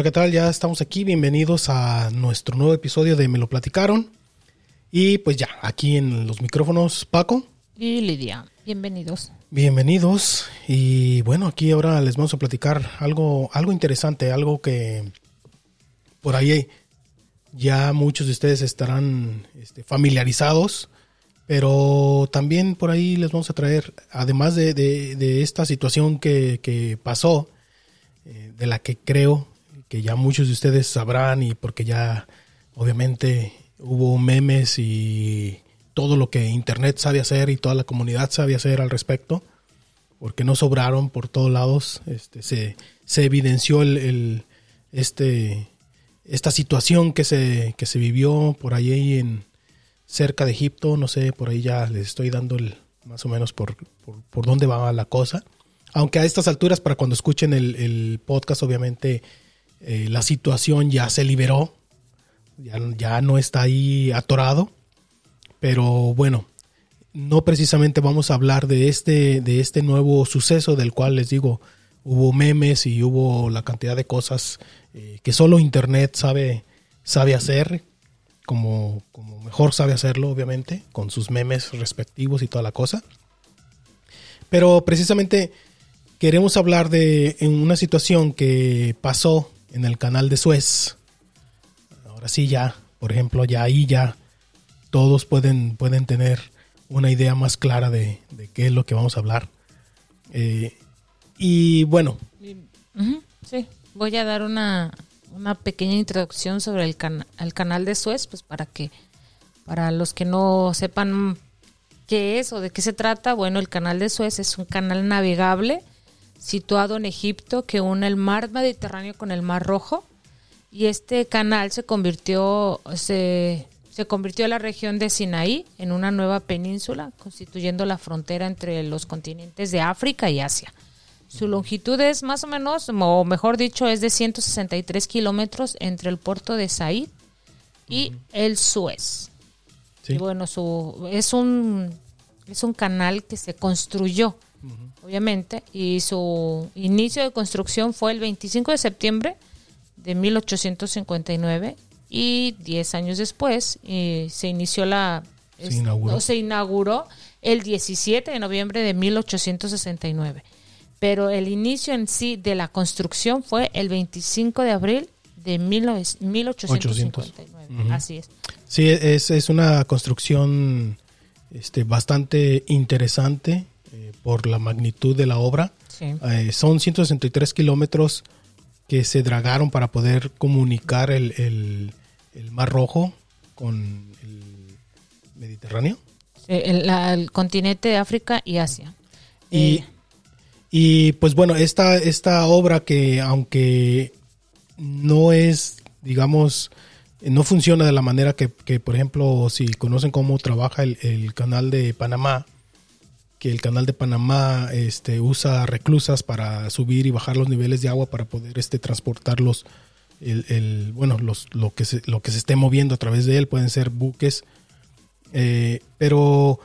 Hola, ¿qué tal? Ya estamos aquí. Bienvenidos a nuestro nuevo episodio de Me lo platicaron. Y pues ya, aquí en los micrófonos, Paco. Y Lidia, bienvenidos. Bienvenidos. Y bueno, aquí ahora les vamos a platicar algo, algo interesante, algo que por ahí ya muchos de ustedes estarán este, familiarizados, pero también por ahí les vamos a traer, además de, esta situación que, pasó, eh, de la que creo que ya muchos de ustedes sabrán y porque ya obviamente hubo memes y todo lo que Internet sabe hacer y toda la comunidad sabe hacer al respecto, porque no sobraron por todos lados, este, se, se evidenció el, este, esta situación que se, que se vivió por ahí en cerca de Egipto, no sé, por ahí ya les estoy dando el, más o menos por, por, dónde va la cosa. Aunque a estas alturas, para cuando escuchen el, podcast, obviamente eh, la situación ya se liberó, ya, ya no está ahí atorado. Pero bueno, no precisamente vamos a hablar de este, de este nuevo suceso del cual les digo, hubo memes y hubo la cantidad de cosas eh, que solo Internet sabe, sabe hacer, como, como mejor sabe hacerlo, obviamente, con sus memes respectivos y toda la cosa. Pero precisamente queremos hablar de una situación que pasó en el canal de Suez. Ahora sí, ya, por ejemplo, ya ahí ya todos pueden, pueden tener una idea más clara de, qué es lo que vamos a hablar. Eh, y bueno. Sí, voy a dar una, pequeña introducción sobre el, el canal de Suez, pues para que, para los que no sepan qué es o de qué se trata, bueno, el canal de Suez es un canal navegable situado en Egipto que une el mar Mediterráneo con el mar Rojo y este canal se convirtió, se, se convirtió la región de Sinaí en una nueva península, constituyendo la frontera entre los continentes de África y Asia. Su longitud es más o menos, o mejor dicho, es de 163 kilómetros entre el puerto de Said y el Suez. Y bueno, su, es, un, es un canal que se construyó, obviamente, y su inicio de construcción fue el 25 de septiembre de 1859 y 10 años después eh, se inició la... Se inauguró. se inauguró el 17 de noviembre de 1869 pero el inicio en sí de la construcción fue el 25 de abril de 1859. Así es. Sí, es, es, una construcción este, bastante interesante por la magnitud de la obra. Eh, son 163 kilómetros que se dragaron para poder comunicar el, Mar Rojo con el Mediterráneo. el, continente de África y Asia. Y, eh, y pues bueno, esta, esta obra que aunque no es, digamos, no funciona de la manera que, por ejemplo, si conocen cómo trabaja el, canal de Panamá, que el canal de Panamá este, usa reclusas para subir y bajar los niveles de agua para poder este, transportarlos, el, bueno, los, lo, que se, lo que se esté moviendo a través de él, pueden ser buques, eh, pero,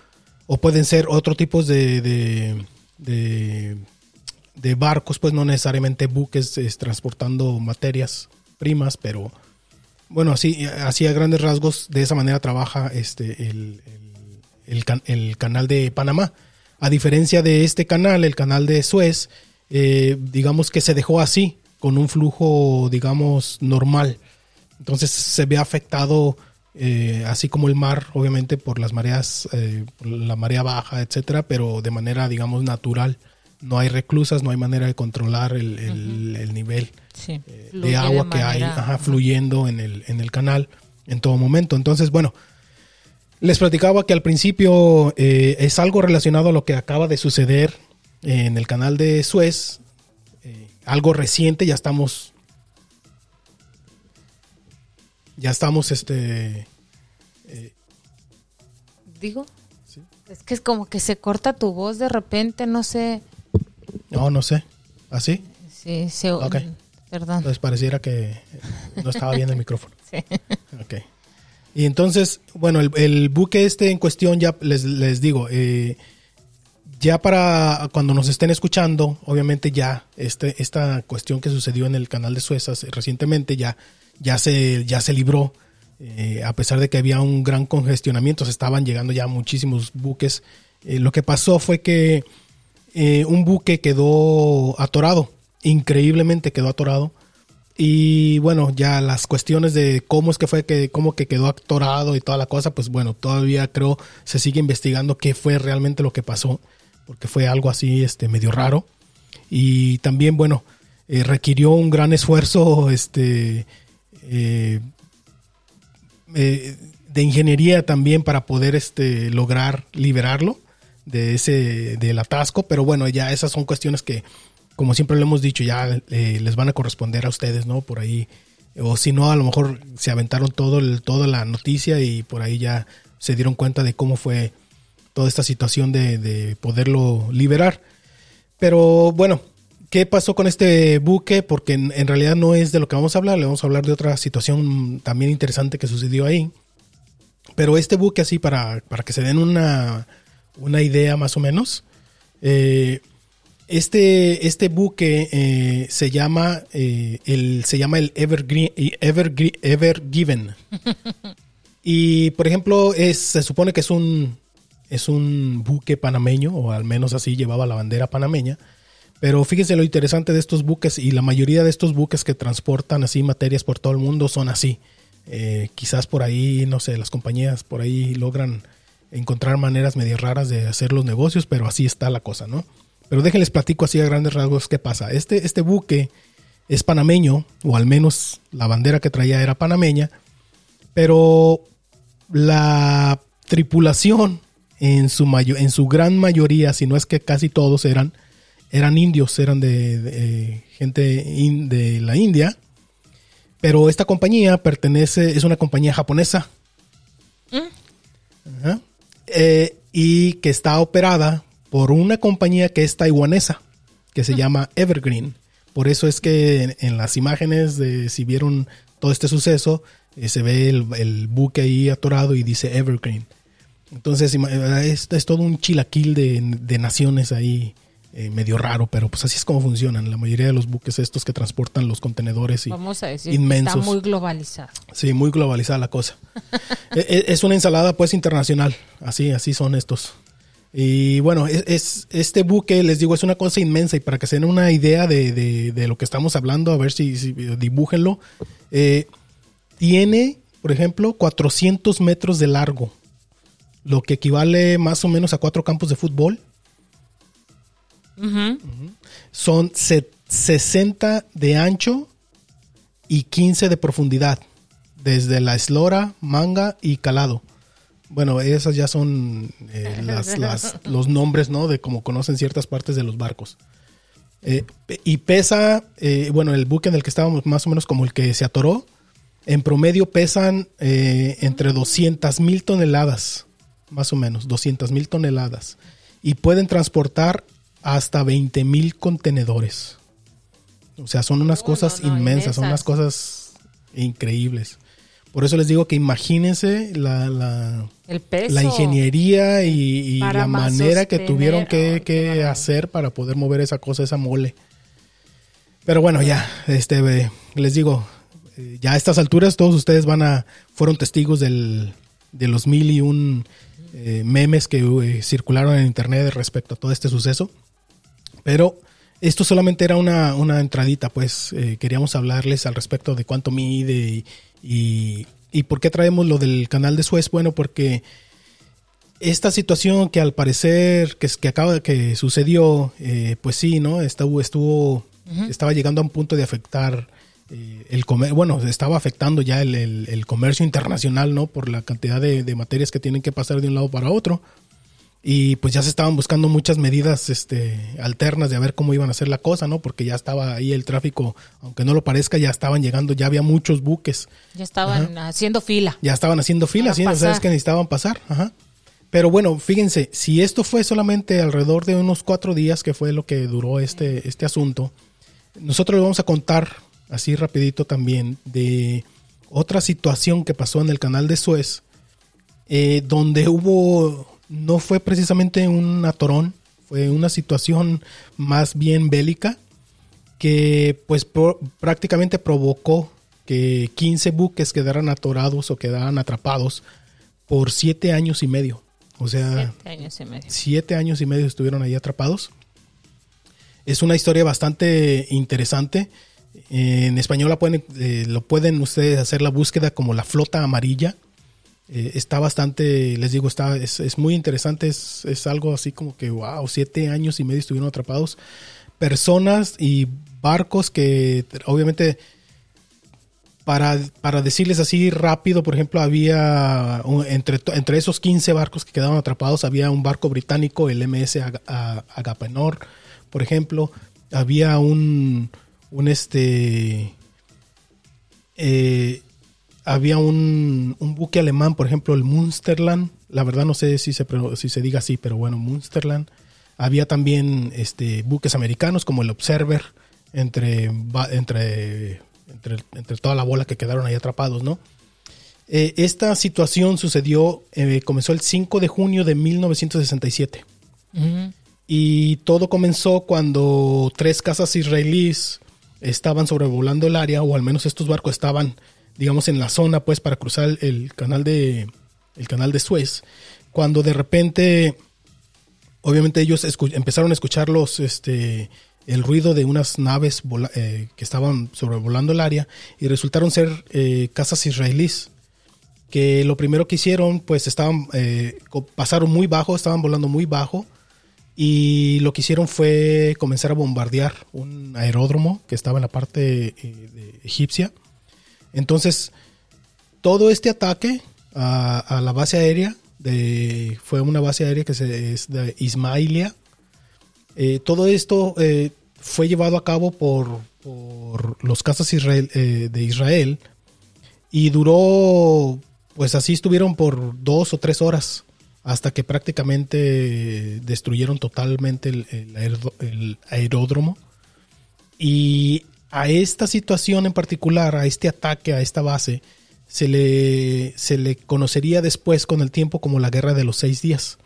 o pueden ser otro tipo de de barcos, pues no necesariamente buques transportando materias primas, pero bueno, así, así a grandes rasgos, de esa manera trabaja este, el, el, canal de Panamá. A diferencia de este canal, el canal de Suez, eh, digamos que se dejó así, con un flujo, digamos, normal. Entonces se ve afectado, eh, así como el mar, obviamente, por las mareas, eh, la marea baja, etcétera, pero de manera, digamos, natural no hay reclusas, no hay manera de controlar el, nivel eh, de agua que hay fluyendo en el, en el canal en todo momento. Entonces, bueno, les platicaba que al principio eh, es algo relacionado a lo que acaba de suceder en el canal de Suez, eh, algo reciente, ya estamos, ya estamos, este... Digo, es que es como que se corta tu voz de repente, no sé. No, no sé. ¿Así? Sí, sí. Ok. Perdón. Entonces pareciera que no estaba bien el micrófono. sí. Ok. Y entonces, bueno, el, buque este en cuestión, ya les, les digo, eh, ya para cuando nos estén escuchando, obviamente ya este, esta cuestión que sucedió en el canal de Suezas recientemente ya, ya, se, ya se libró. Eh, a pesar de que había un gran congestionamiento, se estaban llegando ya muchísimos buques. Eh, lo que pasó fue que eh, un buque quedó atorado, increíblemente quedó atorado. Y bueno, ya las cuestiones de cómo es que fue que, cómo que quedó atorado y toda la cosa, pues bueno, todavía creo se sigue investigando qué fue realmente lo que pasó porque fue algo así este, medio raro. Y también, bueno, eh, requirió un gran esfuerzo este, eh, eh, de ingeniería también para poder este, lograr liberarlo de ese del atasco, pero bueno, ya esas son cuestiones que, como siempre lo hemos dicho, ya les van a corresponder a ustedes, ¿no? Por ahí, o si no, a lo mejor se aventaron todo toda la noticia y por ahí ya se dieron cuenta de cómo fue toda esta situación de, poderlo liberar. Pero bueno, ¿qué pasó con este buque? Porque en, realidad no es de lo que vamos a hablar, le vamos a hablar de otra situación también interesante que sucedió ahí. Pero este buque así, para, para que se den una, idea más o menos, eh, este, este buque eh, se llama eh, el se llama el Evergreen, Ever, Evergiven. y por ejemplo, es, se supone que es un es un buque panameño, o al menos así llevaba la bandera panameña. Pero fíjense lo interesante de estos buques, y la mayoría de estos buques que transportan así materias por todo el mundo son así. Eh, quizás por ahí, no sé, las compañías por ahí logran encontrar maneras medio raras de hacer los negocios, pero así está la cosa, ¿no? Pero déjenles platico así a grandes rasgos qué pasa. Este, este buque es panameño, o al menos la bandera que traía era panameña, pero la tripulación en su, en su gran mayoría, si no es que casi todos eran, eran indios, eran de, gente de la India. Pero esta compañía pertenece, es una compañía japonesa. ¿Mm? Eh, y que está operada por una compañía que es taiwanesa, que se llama Evergreen. Por eso es que en, las imágenes de si vieron todo este suceso, eh, se ve el, el, buque ahí atorado y dice Evergreen. Entonces es, es todo un chilaquil de, naciones ahí eh, medio raro, pero pues así es como funcionan. La mayoría de los buques estos que transportan los contenedores y Vamos a decir inmensos. está muy globalizado. Sí, muy globalizada la cosa. E, e, es, una ensalada pues internacional, así, así son estos. Y bueno, es, este buque, les digo, es una cosa inmensa y para que se den una idea de, lo que estamos hablando, a ver si, si dibújenlo, eh, tiene, por ejemplo, 400 metros de largo lo que equivale más o menos a cuatro campos de fútbol. Son 60 de ancho y 15 de profundidad, desde la eslora, manga y calado. Bueno, esas ya son eh, los nombres, ¿no? De cómo conocen ciertas partes de los barcos. Eh, y pesa, eh, bueno, el buque en el que estábamos, más o menos como el que se atoró, en promedio pesan entre 200 mil toneladas más o menos, 200 mil toneladas. Y pueden transportar hasta 20 mil contenedores. O sea, son unas cosas inmensas, son unas cosas increíbles. Por eso les digo que imagínense la, la, la ingeniería y, la manera que tuvieron que, hacer para poder mover esa cosa, esa mole. Pero bueno, ya, este, les digo, eh, ya a estas alturas todos ustedes van a, fueron testigos del, de los mil y un eh, memes que eh, circularon en internet respecto a todo este suceso. Pero esto solamente era una, una entradita, pues eh, queríamos hablarles al respecto de cuánto mide y, y, por qué traemos lo del canal de Suez. Bueno, porque esta situación que al parecer que, que acaba que sucedió, pues sí, ¿no? Estuvo, estuvo estaba llegando a un punto de afectar eh, el bueno, estaba afectando ya el, comercio internacional, ¿no? Por la cantidad de, materias que tienen que pasar de un lado para otro. Y pues ya se estaban buscando muchas medidas este, alternas de a ver cómo iban a hacer la cosa, ¿no? Porque ya estaba ahí el tráfico, aunque no lo parezca, ya estaban llegando, ya había muchos buques. Ya estaban haciendo fila. Ya estaban haciendo fila, sí, sabes que necesitaban pasar. Ajá. Pero bueno, fíjense, si esto fue solamente alrededor de unos cuatro días, que fue lo que duró este, este asunto, nosotros le vamos a contar así rapidito también, de otra situación que pasó en el canal de Suez, eh, donde hubo, no fue precisamente un atorón, Fue una situación más bien bélica que pues prácticamente provocó que 15 buques quedaran atorados o quedaran atrapados por siete años y medio. O sea, siete años y medio. Años y medio estuvieron ahí atrapados. Es una historia bastante interesante. En español la pueden, eh, lo pueden ustedes hacer la búsqueda como la flota amarilla. Eh, está bastante, les digo, está, es, muy interesante. Es, es, algo así como que, wow, siete años y medio estuvieron atrapados. Personas y barcos que obviamente para, para, decirles así rápido, por ejemplo, había entre, entre esos 15 barcos que quedaron atrapados, había un barco británico, el MS Agapenor, por ejemplo, había un, un este, eh, había un, un, buque alemán, por ejemplo, el Munsterland, la verdad no sé si se, si se diga así, pero bueno, Munsterland. Había también este, buques americanos como el Observer, entre, entre entre, toda la bola que quedaron ahí atrapados, ¿no? Eh, esta situación sucedió, eh, comenzó el 5 de junio de 1967. Y todo comenzó cuando tres casas israelíes estaban sobrevolando el área, o al menos estos barcos estaban, digamos, en la zona, pues, para cruzar el, canal de el canal de Suez. Cuando de repente, obviamente ellos empezaron a escuchar los, este, el ruido de unas naves eh, que estaban sobrevolando el área y resultaron ser eh, casas israelíes que lo primero que hicieron pues estaban eh, pasaron muy bajo estaban volando muy bajo y lo que hicieron fue comenzar a bombardear un aeródromo que estaba en la parte egipcia entonces todo este ataque a, la base aérea de, fue una base aérea que se, es de Ismailia eh, todo esto eh, fue llevado a cabo por, los cazas eh, de Israel y duró, pues así estuvieron por dos o tres horas hasta que prácticamente destruyeron totalmente el, aeródromo. Y a esta situación en particular, a este ataque, a esta base, se le, se le conocería después con el tiempo como la Guerra de los Seis Días.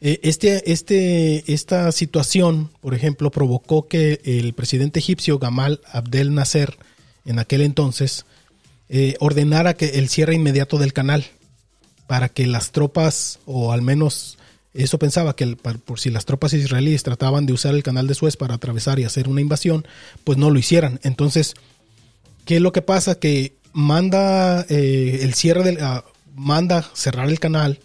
Eh, este, este, esta situación, por ejemplo, provocó que el presidente egipcio Gamal Abdel Nasser, en aquel entonces, eh, ordenara que el cierre inmediato del canal para que las tropas, o al menos eso pensaba que por si las tropas israelíes trataban de usar el canal de Suez para atravesar y hacer una invasión, pues no lo hicieran. Entonces, ¿qué es lo que pasa? Que manda eh, el cierre del, ah, manda cerrar el canal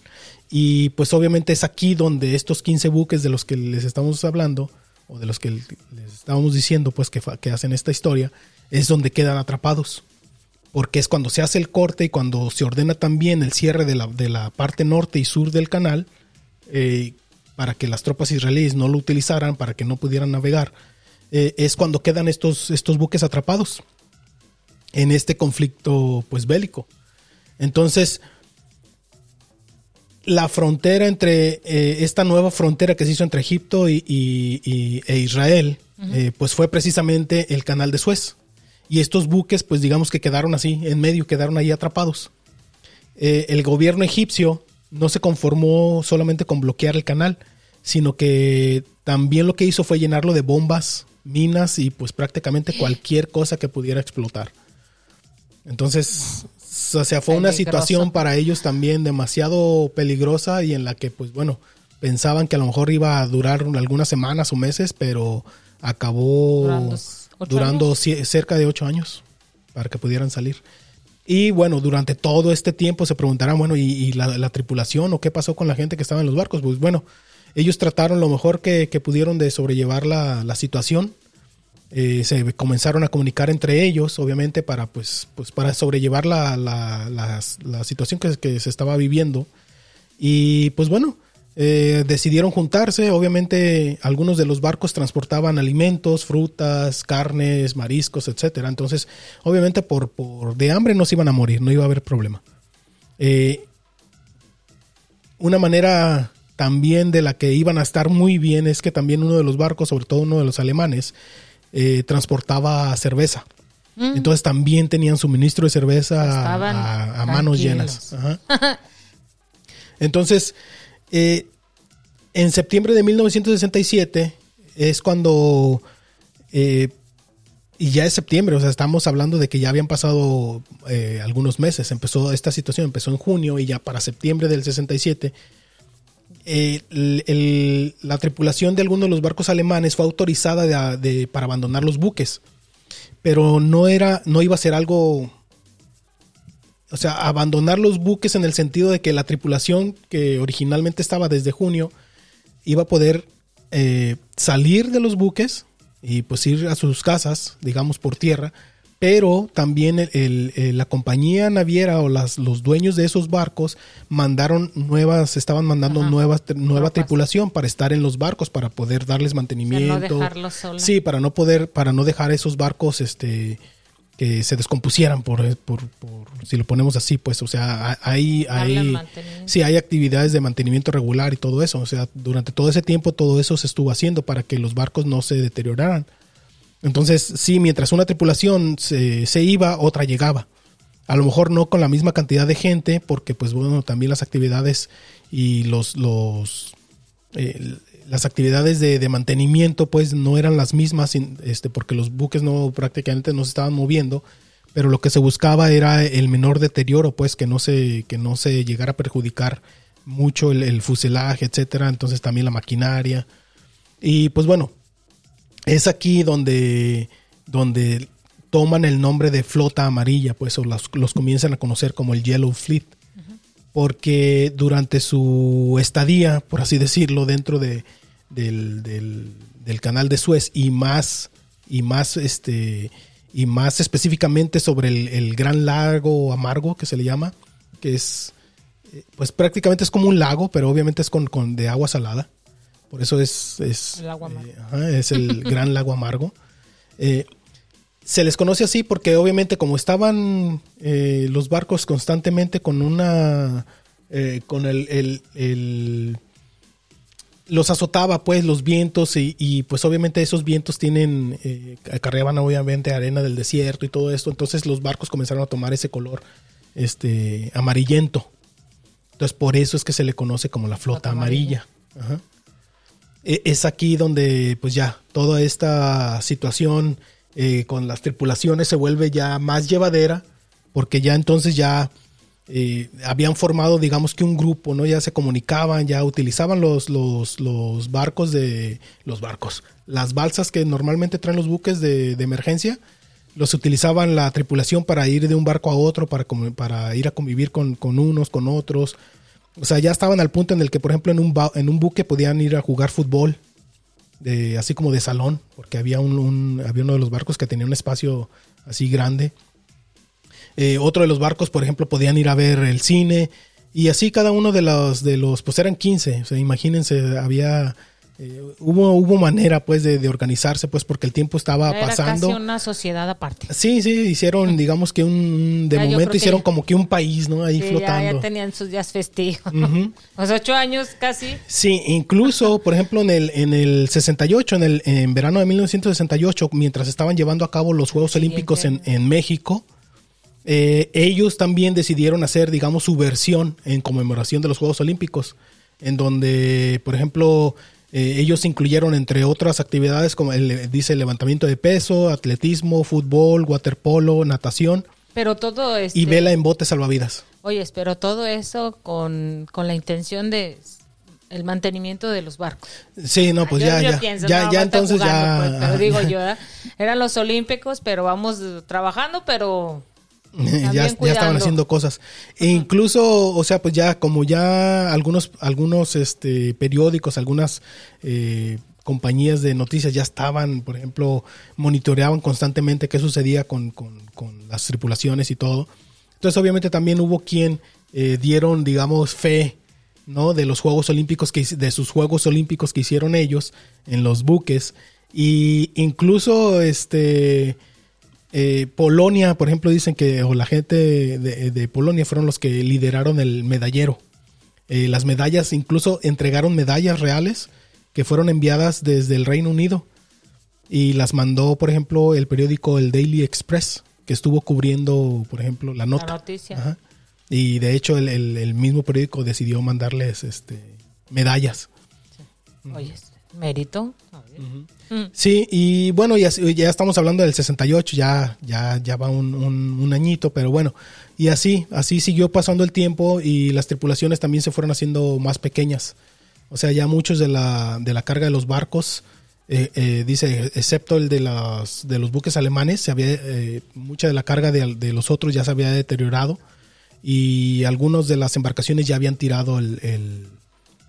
y pues obviamente es aquí donde estos 15 buques de los que les estamos hablando, o de los que les estábamos diciendo, pues que, que hacen esta historia, es donde quedan atrapados. Porque es cuando se hace el corte y cuando se ordena también el cierre de la, de la parte norte y sur del canal, eh, para que las tropas israelíes no lo utilizaran, para que no pudieran navegar, eh, es cuando quedan estos, estos buques atrapados en este conflicto pues bélico. Entonces, la frontera entre eh, esta nueva frontera que se hizo entre Egipto y, e Israel, eh, pues fue precisamente el canal de Suez. Y estos buques, pues digamos que quedaron así, en medio, quedaron ahí atrapados. Eh, el gobierno egipcio no se conformó solamente con bloquear el canal, sino que también lo que hizo fue llenarlo de bombas, minas y pues prácticamente cualquier cosa que pudiera explotar. Entonces, o sea, fue una situación para ellos también demasiado peligrosa y en la que, pues bueno, pensaban que a lo mejor iba a durar algunas semanas o meses, pero acabó durando, cerca de ocho años para que pudieran salir. Y bueno, durante todo este tiempo se preguntarán, bueno, ¿y, la, tripulación o qué pasó con la gente que estaba en los barcos? Pues bueno, ellos trataron lo mejor que, pudieron de sobrellevar la, situación eh, se comenzaron a comunicar entre ellos, obviamente, para, pues, pues para sobrellevar la, la, situación que, se estaba viviendo. Y pues bueno, eh, decidieron juntarse. Obviamente, algunos de los barcos transportaban alimentos, frutas, carnes, mariscos, etcétera. Entonces, obviamente, por, por de hambre no se iban a morir, no iba a haber problema. Eh, una manera también de la que iban a estar muy bien es que también uno de los barcos, sobre todo uno de los alemanes, eh, transportaba cerveza. Mm. Entonces también tenían suministro de cerveza a, manos llenas. Entonces, eh, en septiembre de 1967 es cuando, eh, y ya es septiembre, o sea, estamos hablando de que ya habían pasado eh, algunos meses, empezó esta situación, empezó en junio y ya para septiembre del 67, eh, el- el- la tripulación de algunos de los barcos alemanes fue autorizada para abandonar los buques, pero no era, no iba a ser algo o sea, abandonar los buques en el sentido de que la tripulación que originalmente estaba desde junio iba a poder eh, salir de los buques y pues ir a sus casas, digamos por tierra, pero también el- el- el- la compañía naviera o las, los dueños de esos barcos mandaron nuevas, estaban mandando Ajá. nuevas, nueva tripulación para estar en los barcos, para poder darles mantenimiento. dejarlos solos. Sí, para no poder, para no dejar esos barcos, este, que se descompusieran por, por, por- si lo ponemos así, pues, o sea, hay, hay, sí, hay actividades de mantenimiento regular y todo eso, o sea, durante todo ese tiempo todo eso se estuvo haciendo para que los barcos no se deterioraran. Entonces, sí, mientras una tripulación se, se iba, otra llegaba. A lo mejor no con la misma cantidad de gente, porque pues bueno, también las actividades y los, los eh, las actividades de, de mantenimiento pues no eran las mismas, este, porque los buques no prácticamente no se estaban moviendo, pero lo que se buscaba era el menor deterioro, pues que no se, que no se llegara a perjudicar mucho el, el fuselaje, etcétera, entonces también la maquinaria. Y pues bueno, es aquí donde, donde toman el nombre de flota amarilla, pues, o los, los comienzan a conocer como el Yellow Fleet. Porque durante su estadía, por así decirlo, dentro de, del, del- del canal de Suez y más, y más, este, y más específicamente sobre el, el gran lago amargo que se le llama, que es, eh, pues prácticamente es como un lago, pero obviamente es con, con de agua salada. Por eso es, es, El agua eh, ajá, es el gran lago amargo. Eh, se les conoce así porque obviamente como estaban eh, los barcos constantemente con una con el, el- el- los azotaba pues los vientos y, y, pues obviamente esos vientos tienen eh, acarreaban obviamente arena del desierto y todo esto. Entonces los barcos comenzaron a tomar ese color este amarillento. Entonces por eso es que se le conoce como la flota Flota amarilla, Ajá. E- es aquí donde pues ya toda esta situación eh, con las tripulaciones se vuelve ya más llevadera porque ya entonces ya eh, habían formado digamos que un grupo no ya se comunicaban ya utilizaban los, los, los barcos de los barcos las balsas que normalmente traen los buques de, emergencia los utilizaban la tripulación para ir de un barco a otro para, para ir a convivir con, con unos con otros o sea, ya estaban al punto en el que, por ejemplo, en un, en un buque podían ir a jugar fútbol, así como de salón, porque había, un- había uno de los barcos que tenía un espacio así grande. Eh, otro de los barcos, por ejemplo, podían ir a ver el cine. Y así cada uno de los, de los pues eran 15. O sea, imagínense, había... eh, hubo, hubo manera, pues, de, de organizarse, pues, porque el tiempo estaba Era pasando. casi una sociedad aparte. Sí, sí, hicieron, digamos que un... De Ya, momento que hicieron como que un país, ¿no? Ahí Sí, ya, flotando. ya tenían sus días festivos. Ujú. Los ocho años casi. Sí, incluso, por ejemplo, en el, en el 68, en el en verano de 1968, mientras estaban llevando a cabo los Juegos Olímpicos en, en México, eh, ellos también decidieron hacer, digamos, su versión en conmemoración de los Juegos Olímpicos, en donde, por ejemplo, eh, ellos incluyeron, entre otras actividades, como el, dice, levantamiento de peso, atletismo, fútbol, waterpolo, natación Pero todo este, y vela en botes salvavidas. Oye, pero todo eso con, con la intención de el mantenimiento de los barcos. Sí, no, pues Yo- ya, yo ya, pienso, ya, no, ya entonces jugando, ya. pues, pero digo yo, eran los olímpicos, pero vamos trabajando, pero ya, ya estaban haciendo cosas. E incluso, o sea, pues ya, como ya algunos, algunos este, periódicos, algunas eh, compañías de noticias ya estaban, por ejemplo, monitoreaban constantemente qué sucedía con, con- con las tripulaciones y todo. Entonces, obviamente, también hubo quien eh, dieron, digamos, fe. ¿no? de los Juegos Olímpicos que de sus Juegos Olímpicos que hicieron ellos en los buques y incluso este eh, Polonia, por ejemplo, dicen que, o la gente de, de Polonia fueron los que lideraron el medallero. Eh, las medallas, incluso entregaron medallas reales que fueron enviadas desde el Reino Unido. Y las mandó, por ejemplo, el periódico El Daily Express, que estuvo cubriendo, por ejemplo, la nota. noticia. Ajá. Y de hecho, el, el- el mismo periódico decidió mandarles este, medallas. Oye, mérito. Mm. Sí, y bueno, ya, ya estamos hablando del 68, ya, ya, ya va un, un, añito, pero bueno, y así, así siguió pasando el tiempo y las tripulaciones también se fueron haciendo más pequeñas. O sea, ya muchos de la, de la carga de los barcos, eh, eh, dice, excepto el de, las, de los buques alemanes, se había, eh, mucha de la carga de, de, los otros ya se había deteriorado y algunos de las embarcaciones ya habían tirado el,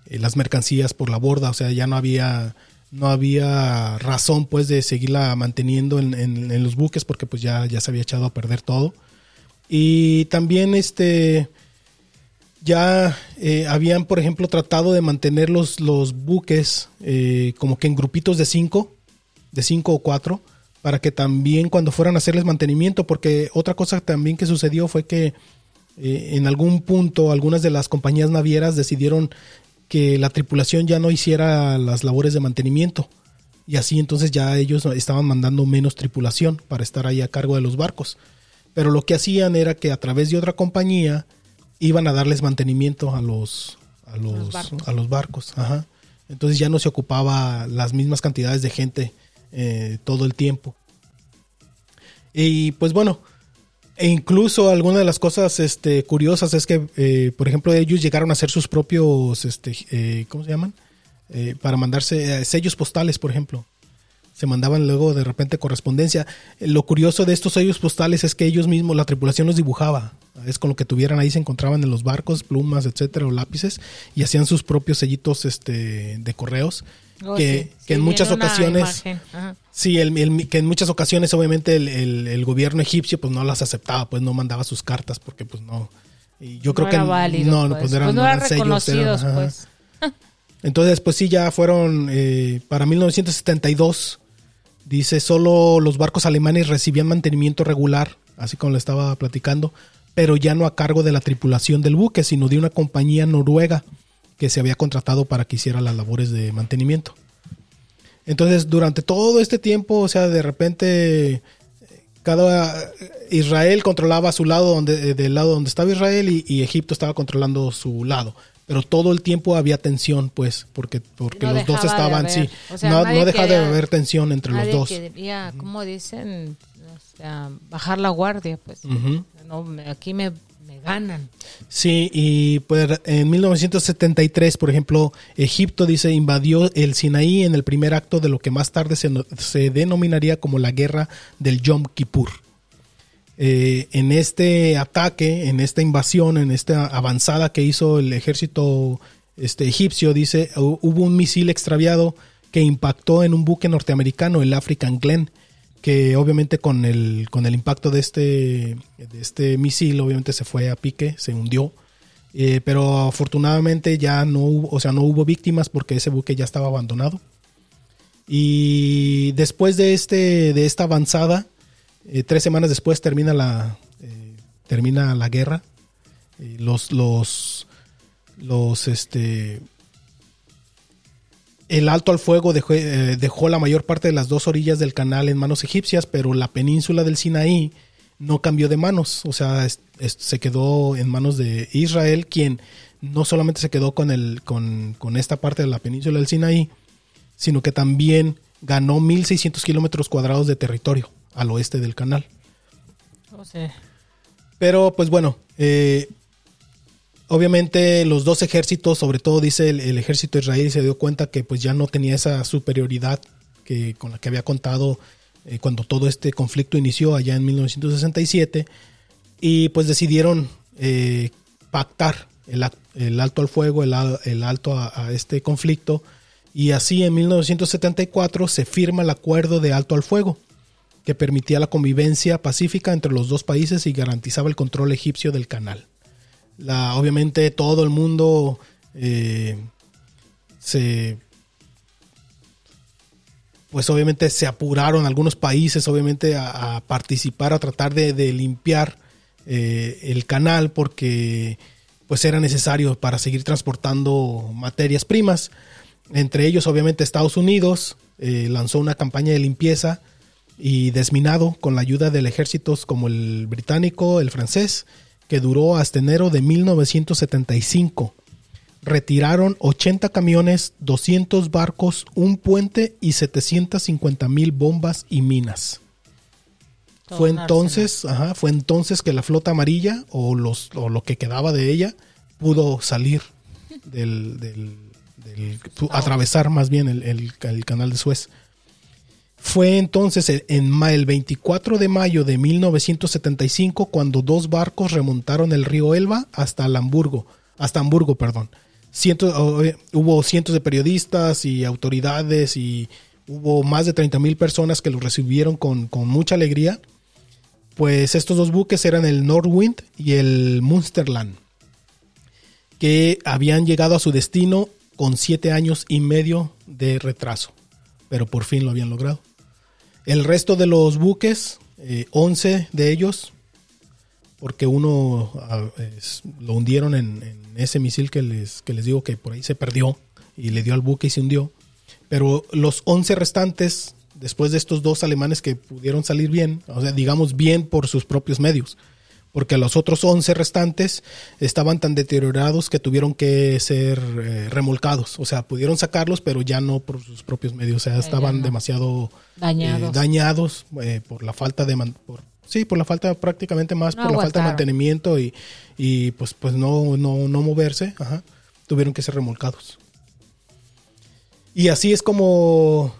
las mercancías por la borda, o sea, ya no había no había razón pues de seguirla manteniendo en, en, los buques porque pues ya, ya se había echado a perder todo. Y también este ya eh, habían por ejemplo tratado de mantener los, los buques eh, como que en grupitos de cinco, de cinco o cuatro, para que también cuando fueran a hacerles mantenimiento, porque otra cosa también que sucedió fue que eh, en algún punto algunas de las compañías navieras decidieron que la tripulación ya no hiciera las labores de mantenimiento. Y así entonces ya ellos estaban mandando menos tripulación para estar ahí a cargo de los barcos. Pero lo que hacían era que a través de otra compañía iban a darles mantenimiento a los, a los, barcos. A los barcos Entonces ya no se ocupaba las mismas cantidades de gente eh, todo el tiempo. Y pues bueno, e incluso alguna de las cosas este, curiosas es que, eh, por ejemplo, ellos llegaron a hacer sus propios, este, eh, ¿cómo se llaman? Eh, para mandarse sellos postales, por ejemplo. Se mandaban luego de repente correspondencia. Lo curioso de estos sellos postales es que ellos mismos, la tripulación los dibujaba. Es con lo que tuvieran ahí se encontraban en los barcos, plumas, etcétera, o lápices, y hacían sus propios sellitos este, de correos Oh, que, en muchas ocasiones sí el, que en muchas ocasiones obviamente el, gobierno egipcio pues no las aceptaba pues no mandaba sus cartas porque pues no. Y yo creo que no, pues. pues eran, pues reconocidos pues. Entonces pues sí ya fueron eh, para 1972 dice solo los barcos alemanes recibían mantenimiento regular así como le estaba platicando pero ya no a cargo de la tripulación del buque sino de una compañía noruega que se había contratado para que hiciera las labores de mantenimiento. Entonces, durante todo este tiempo, o sea, de repente cada Israel controlaba su lado donde del lado donde estaba Israel y, Egipto estaba controlando su lado. Pero todo el tiempo había tensión pues porque porque los dos estaban sí no, no deja de haber tensión entre los dos. quería, como dicen bajar la guardia pues. Aquí me ganan. Sí, y pues en 1973, por ejemplo, Egipto dice invadió el Sinaí en el primer acto de lo que más tarde se, denominaría como la guerra del Yom Kippur. Eh, en este ataque, en esta invasión, en esta avanzada que hizo el ejército este, egipcio, dice, hubo un misil extraviado que impactó en un buque norteamericano, el African Glen, que obviamente con el, con el impacto de este, de este misil, obviamente se fue a pique, se hundió. Eh, pero afortunadamente ya no hubo, o sea, no hubo víctimas porque ese buque ya estaba abandonado. Y después de, este, de esta avanzada, eh, tres semanas después termina la, eh, termina la guerra. los, los, los, este, el alto al fuego eh, dejó, la mayor parte de las dos orillas del canal en manos egipcias, pero la península del Sinaí no cambió de manos, o sea, se quedó en manos de Israel, quien no solamente se quedó con, el, con, esta parte de la península del Sinaí, sino que también ganó 1.600 kilómetros cuadrados de territorio al oeste del canal. Oh, pero pues bueno, eh, obviamente los dos ejércitos, sobre todo dice el, ejército israelí, se dio cuenta que pues ya no tenía esa superioridad que, con la que había contado eh, cuando todo este conflicto inició allá en 1967 y pues decidieron eh, pactar el, alto al fuego, el, alto a, este conflicto y así en 1974 se firma el acuerdo de alto al fuego que permitía la convivencia pacífica entre los dos países y garantizaba el control egipcio del canal. La, obviamente todo el mundo eh, se pues obviamente se apuraron algunos países obviamente a, participar a tratar de, limpiar eh, el canal porque pues era necesario para seguir transportando materias primas. Entre ellos obviamente Estados Unidos eh, lanzó una campaña de limpieza y desminado con la ayuda de ejércitos como el británico el francés que duró hasta enero de 1975. retiraron 80 camiones, 200 barcos, un puente y 750 mil bombas y minas. Todo Fue entonces, ajá, fue entonces que la flota amarilla o, los, o lo que quedaba de ella pudo salir del, del- del- pu- atravesar más bien el, el- el canal de Suez. Fue entonces en- en el 24 de mayo de 1975 cuando dos barcos remontaron el río Elba hasta Hamburgo, hasta Hamburgo, perdón. Eh, hubo cientos de periodistas y autoridades y hubo más de 30 mil personas que los recibieron con, con mucha alegría. Pues estos dos buques eran el Nordwind y el Munsterland, que habían llegado a su destino con siete años y medio de retraso, pero por fin lo habían logrado. El resto de los buques, eh, 11 de ellos, porque uno ah, lo hundieron en, en ese misil que les, que les digo que por ahí se perdió y le dio al buque y se hundió. Pero los 11 restantes, después de estos dos alemanes que pudieron salir bien, o sea, digamos bien por sus propios medios, porque los otros 11 restantes estaban tan deteriorados que tuvieron que ser eh, remolcados. O sea, pudieron sacarlos, pero ya no por sus propios medios. O sea, estaban demasiado Dañados. eh, dañados eh, por la falta de... man- por- sí, por la falta prácticamente más No por la falta de mantenimiento y, y pues, pues no, no, no moverse. Ajá, tuvieron que ser remolcados. Y así es como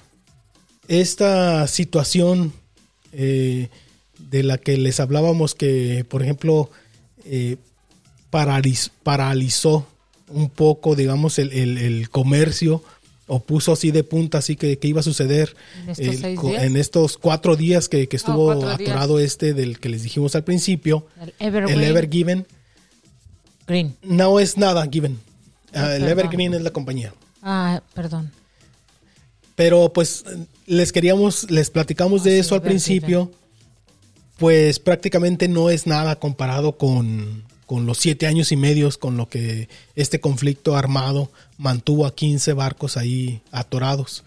esta situación eh, de la que les hablábamos que, por ejemplo, eh, paraliz- paralizó un poco, digamos, el, el- el comercio o puso así de punta, así que, que iba a suceder ¿En estos el en cuatro días que, que estuvo cuatro días. atorado este del que les dijimos al principio, El el Evergreen Ever Given. Green. No es nada Given. Ah, el perdón. Evergreen es la compañía. Ah, perdón. Pero pues les queríamos, les platicamos de Ah, sí, eso al principio. Pues prácticamente no es nada comparado con, con los siete años y medios con lo que este conflicto armado mantuvo a 15 barcos ahí atorados.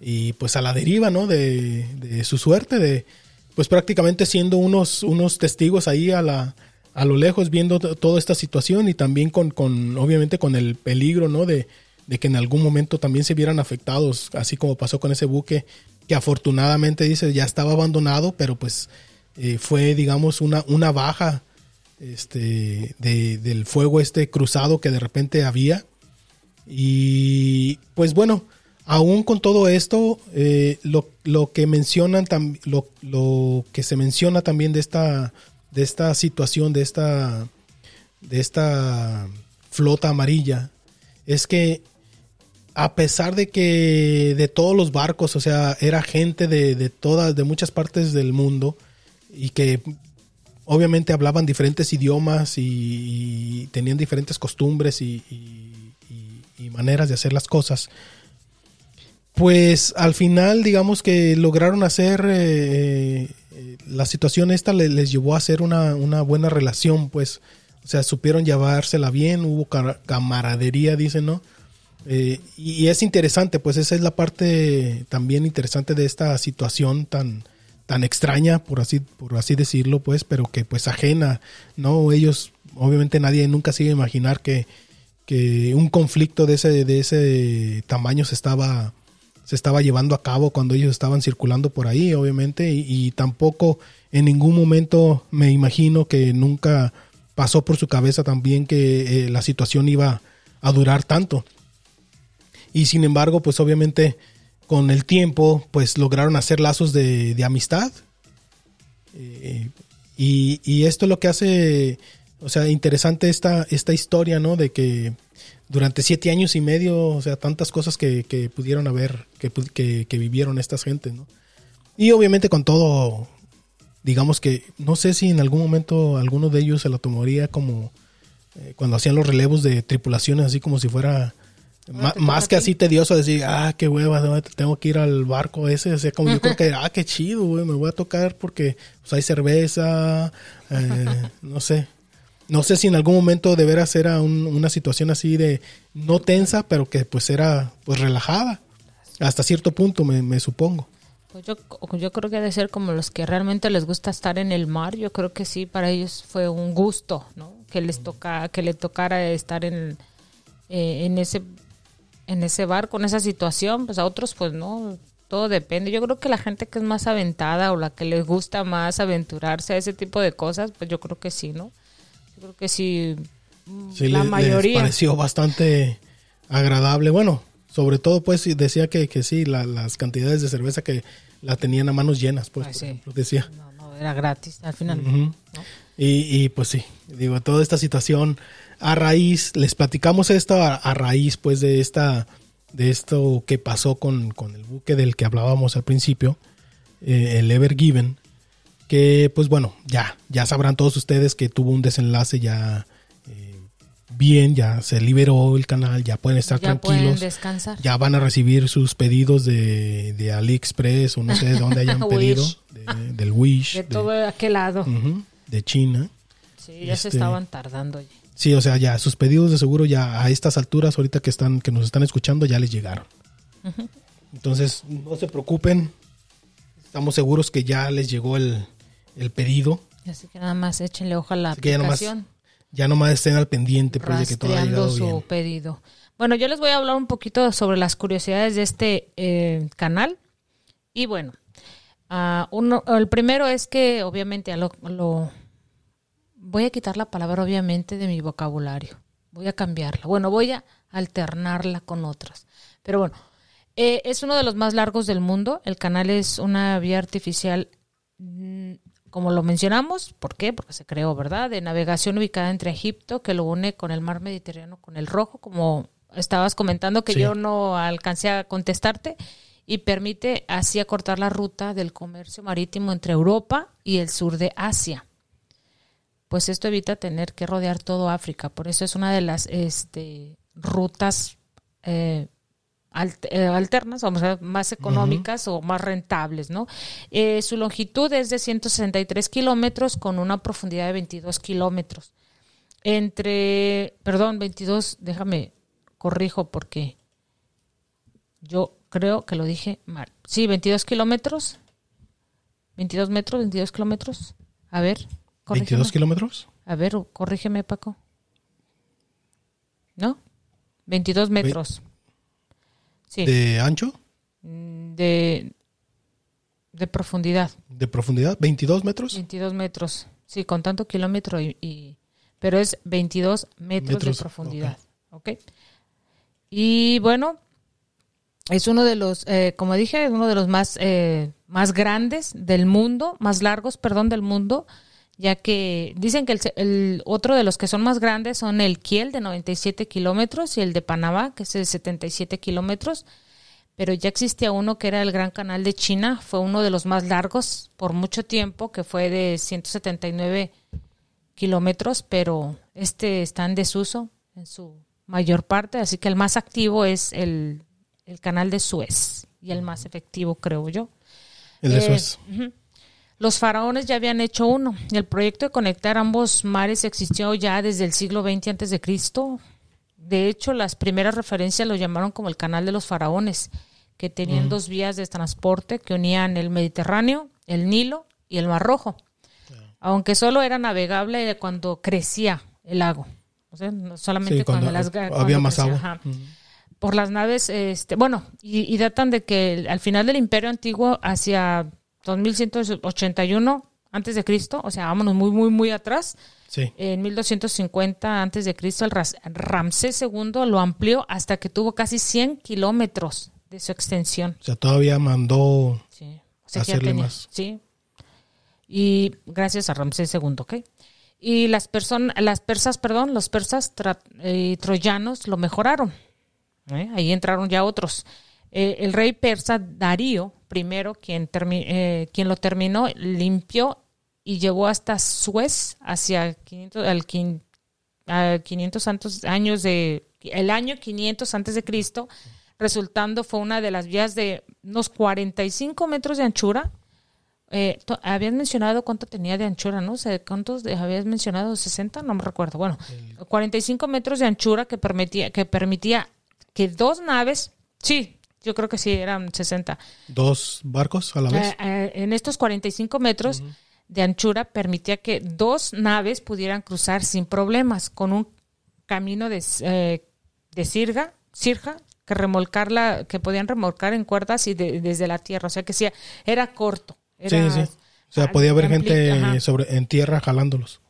Y pues a la deriva, ¿no? De, su suerte, de pues prácticamente siendo unos, unos testigos ahí a la a lo lejos viendo toda esta situación y también con, con obviamente con el peligro, ¿no? De, de que en algún momento también se vieran afectados, así como pasó con ese buque que afortunadamente dice ya estaba abandonado, pero pues eh, fue digamos una, una baja este, de- del fuego este cruzado que de repente había. Y pues bueno, aún con todo esto, eh, lo, lo que mencionan, tam- lo, lo que se menciona también de esta, de esta situación, de esta, de esta flota amarilla, es que a pesar de que de todos los barcos, o sea, era gente de, de todas, de muchas partes del mundo y que obviamente hablaban diferentes idiomas y, tenían diferentes costumbres y, maneras de hacer las cosas. Pues al final, digamos que lograron hacer eh, eh, la situación esta le- les llevó a hacer una, una buena relación, pues, o sea, supieron llevársela bien, hubo ca- camaradería, dicen, ¿no? Eh, y es interesante, pues esa es la parte también interesante de esta situación tan, tan extraña, por así, por así decirlo, pues, pero que pues ajena, ¿no? Ellos, obviamente nadie nunca se iba a imaginar que, que un conflicto de ese, de ese tamaño se estaba, se estaba llevando a cabo cuando ellos estaban circulando por ahí, obviamente, y, tampoco en ningún momento me imagino que nunca pasó por su cabeza también que eh, la situación iba a durar tanto. Y sin embargo, pues obviamente con el tiempo, pues lograron hacer lazos de, amistad. Eh, y, esto es lo que hace, o sea, interesante esta, esta historia, ¿no? De que durante siete años y medio, o sea, tantas cosas que, pudieron haber, que vivieron estas gentes, ¿no? Y obviamente con todo, digamos que, no sé si en algún momento alguno de ellos se lo tomaría como eh, cuando hacían los relevos de tripulaciones, así como si fuera ma- te más que así tedioso decir, ah, qué hueva, tengo que ir al barco ese, o sea, como yo creo que, ah, qué chido, güey, me voy a tocar porque pues, hay cerveza, eh, no sé. No sé si en algún momento de veras era un- una situación así de no tensa, pero que pues era pues relajada. Hasta cierto punto, me, me supongo. Pues yo, yo creo que ha de ser como los que realmente les gusta estar en el mar. Yo creo que sí, para ellos fue un gusto, ¿no? Que les toca, que le tocara estar en, eh, en ese en ese barco, en esa situación, pues a otros pues no, todo depende. Yo creo que la gente que es más aventada o la que les gusta más aventurarse a ese tipo de cosas, pues yo creo que sí, ¿no? Yo creo que sí, Sí, la les mayoría. pareció bastante agradable. Bueno, sobre todo, pues decía que, que sí, la- las cantidades de cerveza que la tenían a manos llenas, pues, Ay, por sí. ejemplo, decía. No, no, era gratis al final. Y, y, pues sí, digo, toda esta situación a raíz, les platicamos esto a, a raíz pues de esta, de esto que pasó con, con el buque del que hablábamos al principio, eh, el Ever Given, que pues bueno, ya, ya sabrán todos ustedes que tuvo un desenlace ya eh, bien, ya se liberó el canal, ya pueden estar Ya pueden tranquilos, descansar. ya van a recibir sus pedidos de, de AliExpress o no sé de dónde hayan Wish. pedido, de- del Wish, De de- todo aquel lado. de China. Sí, ya se Este- estaban tardando. ya. Sí, o sea, ya sus pedidos de seguro ya a estas alturas, ahorita que están, que nos están escuchando, ya les llegaron. Entonces, no se preocupen. Estamos seguros que ya les llegó el, el pedido. Así que nada más échenle ojo a la Así que ya nomás, aplicación. ya nomás estén al pendiente pues, de que todo llegado su bien. pedido. Bueno, yo les voy a hablar un poquito sobre las curiosidades de este eh, canal. Y bueno, ah, uno, el primero es que obviamente a lo, lo- voy a quitar la palabra obviamente de mi vocabulario. Voy a cambiarla. Bueno, voy a alternarla con otras. Pero bueno, eh, es uno de los más largos del mundo. El canal es una vía artificial mm, como lo mencionamos, ¿por qué? Porque se creó, ¿verdad? De navegación ubicada entre Egipto, que lo une con el mar Mediterráneo, con el Rojo, como estabas comentando que Sí. yo no alcancé a contestarte, y permite así acortar la ruta del comercio marítimo entre Europa y el sur de Asia. Pues esto evita tener que rodear todo África, por eso es una de las este, rutas eh, eh, alternas, vamos a ver, más económicas o más rentables, ¿no? Eh, su longitud es de 163 kilómetros con una profundidad de 22 kilómetros. Entre, perdón, 22, déjame, corrijo porque yo creo que lo dije mal. Sí, 22 kilómetros. 22 metros, 22 kilómetros. A ver, corrígeme. ¿22 kilómetros? A ver, corrígeme, Paco. ¿No? 22 metros. Sí, ¿De ancho? de, de profundidad. ¿De profundidad? ¿22 metros? 22 metros. Sí, con tanto kilómetro y, y- pero es 22 metros, Metros, de profundidad. ¿ok? Y bueno, es uno de los, eh, como dije, es uno de los más, eh, más grandes del mundo, más largos, perdón, del mundo, ya que dicen que el, el otro de los que son más grandes son el Kiel de 97 kilómetros y el de Panamá, que es de 77 kilómetros pero ya existía uno que era el Gran Canal de China, fue uno de los más largos por mucho tiempo, que fue de 179 kilómetros, pero este está en desuso en su mayor parte, así que el más activo es el, el canal de Suez y el más efectivo, creo yo. El de Eh, Suez. Los faraones ya habían hecho uno. El proyecto de conectar ambos mares existió ya desde el siglo XX antes de Cristo. De hecho, las primeras referencias lo llamaron como el canal de los faraones, que tenían dos vías de transporte que unían el Mediterráneo, el Nilo y el Mar Rojo. Aunque solo era navegable cuando crecía el lago. O sea, no solamente Sí, cuando, cuando las había cuando más crecía, agua. ajá por las naves, este, bueno, y, y datan de que el- al final del Imperio Antiguo, hacia 2181 antes de Cristo, o sea, vámonos muy, muy, muy atrás, Sí. en 1250 antes de Cristo, el Ramsés II lo amplió hasta que tuvo casi 100 kilómetros de su extensión. O sea, todavía mandó... Sí. O sea, Hacerle tenía- más. Sí. Y gracias a Ramsés II, ¿ok? Y las personas, las persas, perdón, los persas tra- eh, troyanos lo mejoraron. ¿eh? Ahí entraron ya otros. Eh, el rey persa Darío primero, quien, eh, quien lo terminó, limpió y llevó hasta Suez hacia 500, al quin- a 500 santos años de el año 500 antes de Cristo, resultando fue una de las vías de unos 45 metros de anchura. Eh, habías mencionado cuánto tenía de anchura, ¿no? ¿Cuántos de- habías mencionado? ¿60? No me recuerdo. Bueno, 45 metros de anchura que permitía, que permitía que dos naves, sí, yo creo que sí, eran 60. Dos barcos a la vez. Eh, eh, en estos 45 metros de anchura permitía que dos naves pudieran cruzar sin problemas con un camino de, eh, de sirga, sirja, que remolcarla, que podían remolcar en cuerdas y de- desde la tierra. O sea que sí, era corto. Sí, Era, sí. O sea, podía haber ampli- gente ajá. sobre en tierra jalándolos.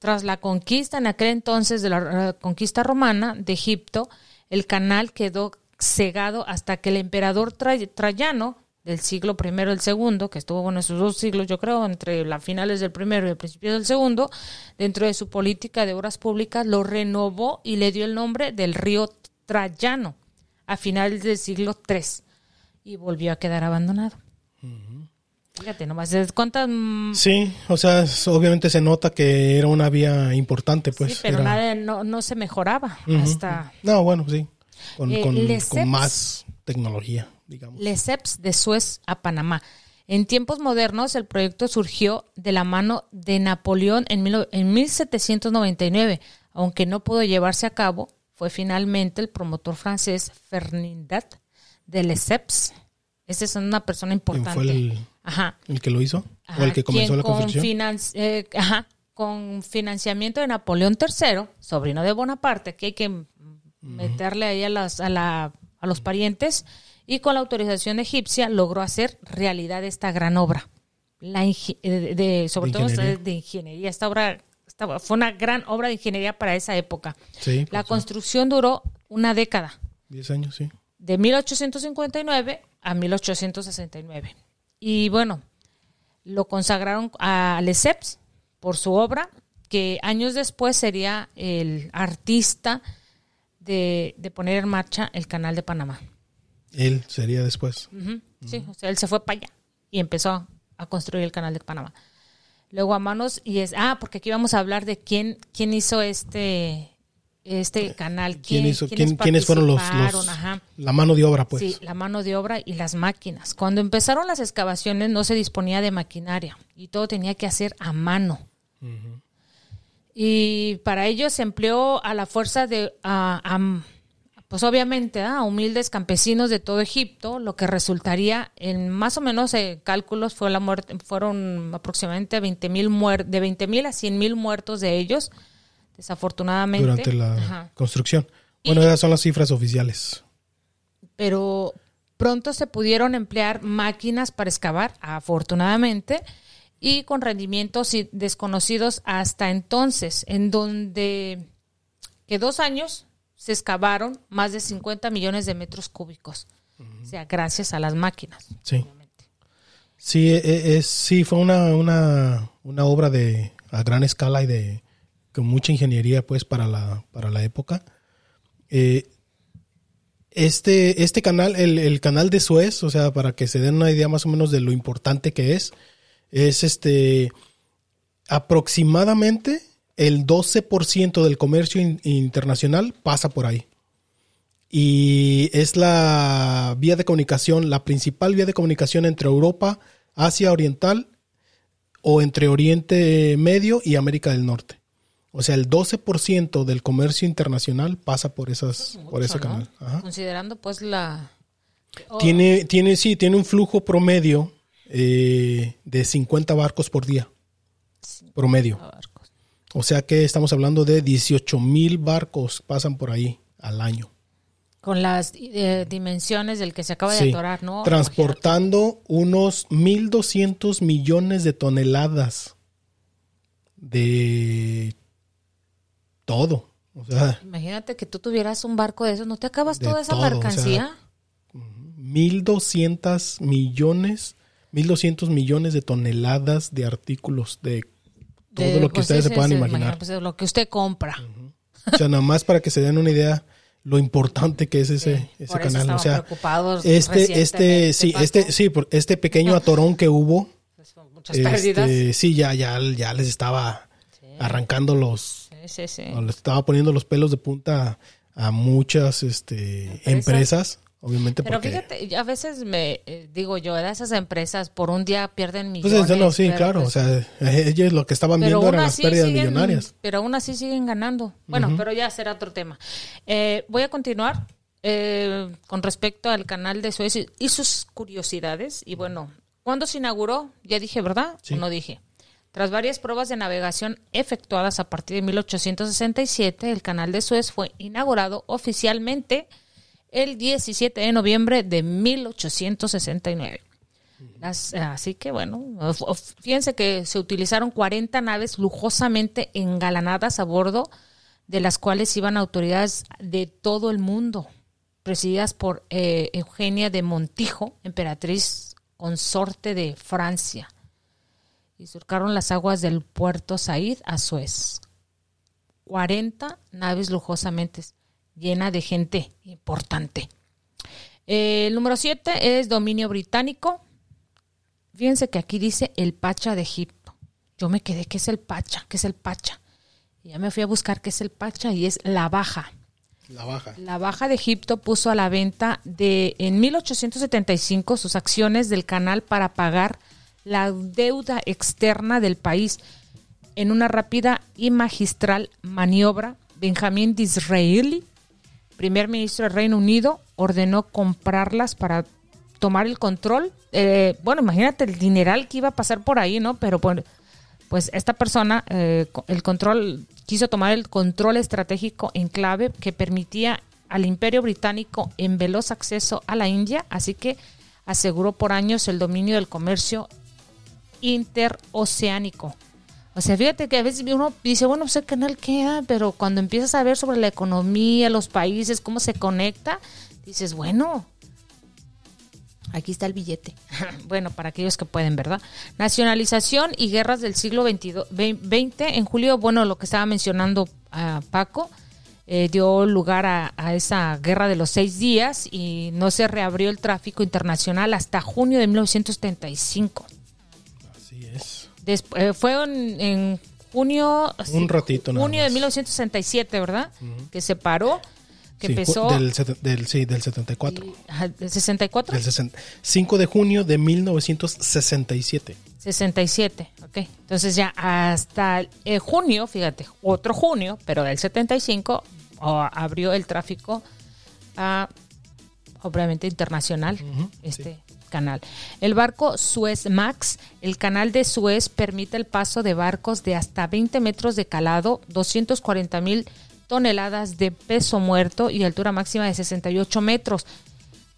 Tras la conquista en aquel entonces de la eh, conquista romana de Egipto, el canal quedó cegado hasta que el emperador Tra- Trayano del siglo I y el segundo, que estuvo en esos dos siglos, yo creo, entre las finales del primero y el principio del segundo, dentro de su política de obras públicas, lo renovó y le dio el nombre del río Trayano a finales del siglo III y volvió a quedar abandonado. Fíjate nomás, ¿es ¿cuántas mm, Sí, o sea, obviamente se nota que era una vía importante, pues. sí, pero era- nada, no, no se mejoraba hasta No, bueno, sí. Con, Eh, con- Lesseps- con más tecnología, digamos. Lesseps de Suez a Panamá. En tiempos modernos, el proyecto surgió de la mano de Napoleón en, mil- en 1799. Aunque no pudo llevarse a cabo, fue finalmente el promotor francés Ferdinand de Lesseps. Esa es una persona ¿Quién importante. fue el, Ajá. el que lo hizo? Ajá, ¿O el que comenzó la con construcción? finan- eh, ajá, con financiamiento de Napoleón III, sobrino de Bonaparte, que hay que meterle ahí a, las, a, la- a los parientes, y con la autorización egipcia logró hacer realidad esta gran obra. La eh, de, de- sobre De todo de ingeniería. Esta obra esta fue una gran obra de ingeniería para esa época. Sí, La pues, sí. construcción duró una década Diez años, sí. de 1859 a 1869. Y bueno, lo consagraron a Lesseps por su obra, que años después sería el artista de, de poner en marcha el canal de Panamá. Él sería después. Sí, o sea, él se fue para allá y empezó a construir el canal de Panamá. Luego a manos, y es, ah, porque aquí vamos a hablar de quién, quién hizo este, este canal. ¿Quién hizo, quiénes quién, ¿Quiénes fueron los, los- participaron, ajá. la mano de obra, pues? Sí, la mano de obra y las máquinas. Cuando empezaron las excavaciones no se disponía de maquinaria y todo tenía que hacer a mano. Y para ello se empleó a la fuerza de, a- a- pues obviamente, a humildes campesinos de todo Egipto, lo que resultaría en más o menos eh, cálculos fue la muerte, fueron aproximadamente 20 mil de 20 mil a 100 mil muertos de ellos, desafortunadamente. durante la Ajá. construcción. Bueno, Y- esas son las cifras oficiales. pero pronto se pudieron emplear máquinas para excavar, afortunadamente, y con rendimientos desconocidos hasta entonces, en donde que dos años se excavaron más de 50 millones de metros cúbicos, o sea, gracias a las máquinas. Sí. Sí, e- e- es, sí fue una, una, una obra de a gran escala y de con mucha ingeniería pues para la, para la época. Eh, este, este canal, el, el canal de Suez, o sea, para que se den una idea más o menos de lo importante que es, es este aproximadamente el 12% del comercio in- internacional pasa por ahí. Y es la vía de comunicación, la principal vía de comunicación entre Europa, Asia Oriental o entre Oriente Medio y América del Norte. O sea, el 12% del comercio internacional pasa por esas por ese canal. Ajá. Considerando pues la... oh, Tiene, tiene, sí, tiene un flujo promedio eh, de 50 barcos por día. Promedio. barcos. O sea que estamos hablando de 18 mil barcos pasan por ahí al año. Con las eh, dimensiones del que se acaba de Sí. atorar, ¿no? Transportando unos 1.200 millones de toneladas de todo. O sea, Imagínate que tú tuvieras un barco de esos, ¿no te acabas toda esa todo, o sea, mercancía? 1.200 millones, 1.200 millones de toneladas de artículos de todo De- lo que pues, ustedes se puedan imaginar. imagina, pues, lo que usted compra. O sea, nada más para que se den una idea lo importante que es ese, Sí, ese canal. O sea, preocupados este, este, sí, este, sí, por este pequeño atorón que hubo, Pues, muchas pérdidas. este, sí, ya, ya, ya les estaba arrancando los, Sí, sí, sí. o les estaba poniendo los pelos de punta a muchas, este, empresas, obviamente Pero porque, fíjate, a veces me eh, digo yo, esas empresas por un día pierden pues, millones. eso no, sí, claro, pues, o sea, ellos lo que estaban viendo eran las pérdidas siguen- millonarias. Pero aún así siguen ganando. Bueno, pero ya será otro tema. Eh, voy a continuar eh, con respecto al canal de Suez y- y sus curiosidades. Y bueno, ¿cuándo se inauguró? Ya dije, ¿verdad? Sí. ¿O no dije? Tras varias pruebas de navegación efectuadas a partir de 1867, el canal de Suez fue inaugurado oficialmente el 17 de noviembre de 1869. Las- así que bueno, fíjense que se utilizaron 40 naves lujosamente engalanadas a bordo, de las cuales iban autoridades de todo el mundo, presididas por eh, Eugenia de Montijo, emperatriz consorte de Francia, y surcaron las aguas del puerto Said a Suez. 40 naves lujosamente llena de gente importante. Eh, el número 7 es dominio británico. Fíjense que aquí dice el Pacha de Egipto. Yo me quedé, ¿qué es el Pacha? ¿Qué es el Pacha? Y ya me fui a buscar qué es el Pacha y es la baja. La baja. La Baja de Egipto puso a la venta de en 1875 sus acciones del canal para pagar la deuda externa del país. En una rápida y magistral maniobra, Benjamín Disraeli, primer ministro del Reino Unido, ordenó comprarlas para tomar el control. Eh, bueno, imagínate el dineral que iba a pasar por ahí, ¿no? Pero bueno, pues esta persona, eh, el control, quiso tomar el control estratégico en clave que permitía al imperio británico en veloz acceso a la India, así que aseguró por años el dominio del comercio interoceánico. O sea, fíjate que a veces uno dice, bueno, pues el canal queda, pero cuando empiezas a ver sobre la economía, los países, cómo se conecta, dices, bueno, Aquí está el billete. bueno, para aquellos que pueden, ¿verdad? Nacionalización y guerras del siglo XX. En julio, bueno, lo que estaba mencionando a Paco, eh, dio lugar a, a esa guerra de los seis días y no se reabrió el tráfico internacional hasta junio de 1975. Así es. Desp- eh, fue en, en junio, Un ratito nada junio de más. 1967, ¿verdad? Que se paró, que Sí, empezó del, del, sí, del 74. y- ajá, ¿del 64. Del 60 5 de junio de 1967. 67, ok. Entonces ya hasta eh, junio, fíjate, otro junio, pero del 75, oh, abrió el tráfico a, obviamente internacional, este canal. El barco Suez Max, el canal de Suez permite el paso de barcos de hasta 20 metros de calado, 240 mil toneladas de peso muerto y altura máxima de 68 metros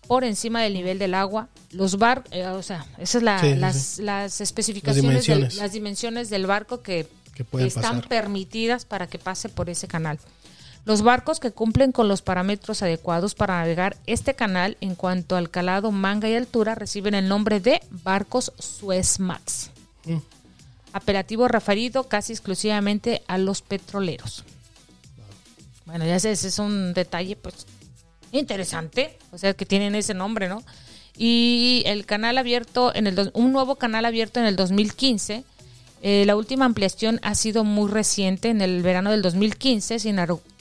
por encima del nivel del agua. Los bar, eh, o sea, esas son sí, las, sí. las especificaciones, del- dimensiones. las dimensiones del barco que, están pasar. permitidas para que pase por ese canal. Los barcos que cumplen con los parámetros adecuados para navegar este canal en cuanto al calado, manga y altura reciben el nombre de barcos Suezmax. Mm. Apelativo referido casi exclusivamente a los petroleros. Bueno, ya sé, ese es un detalle pues interesante, o sea que tienen ese nombre, ¿no? Y el canal abierto en el un nuevo canal abierto en el 2015. Eh, la última ampliación ha sido muy reciente. En el verano del 2015 se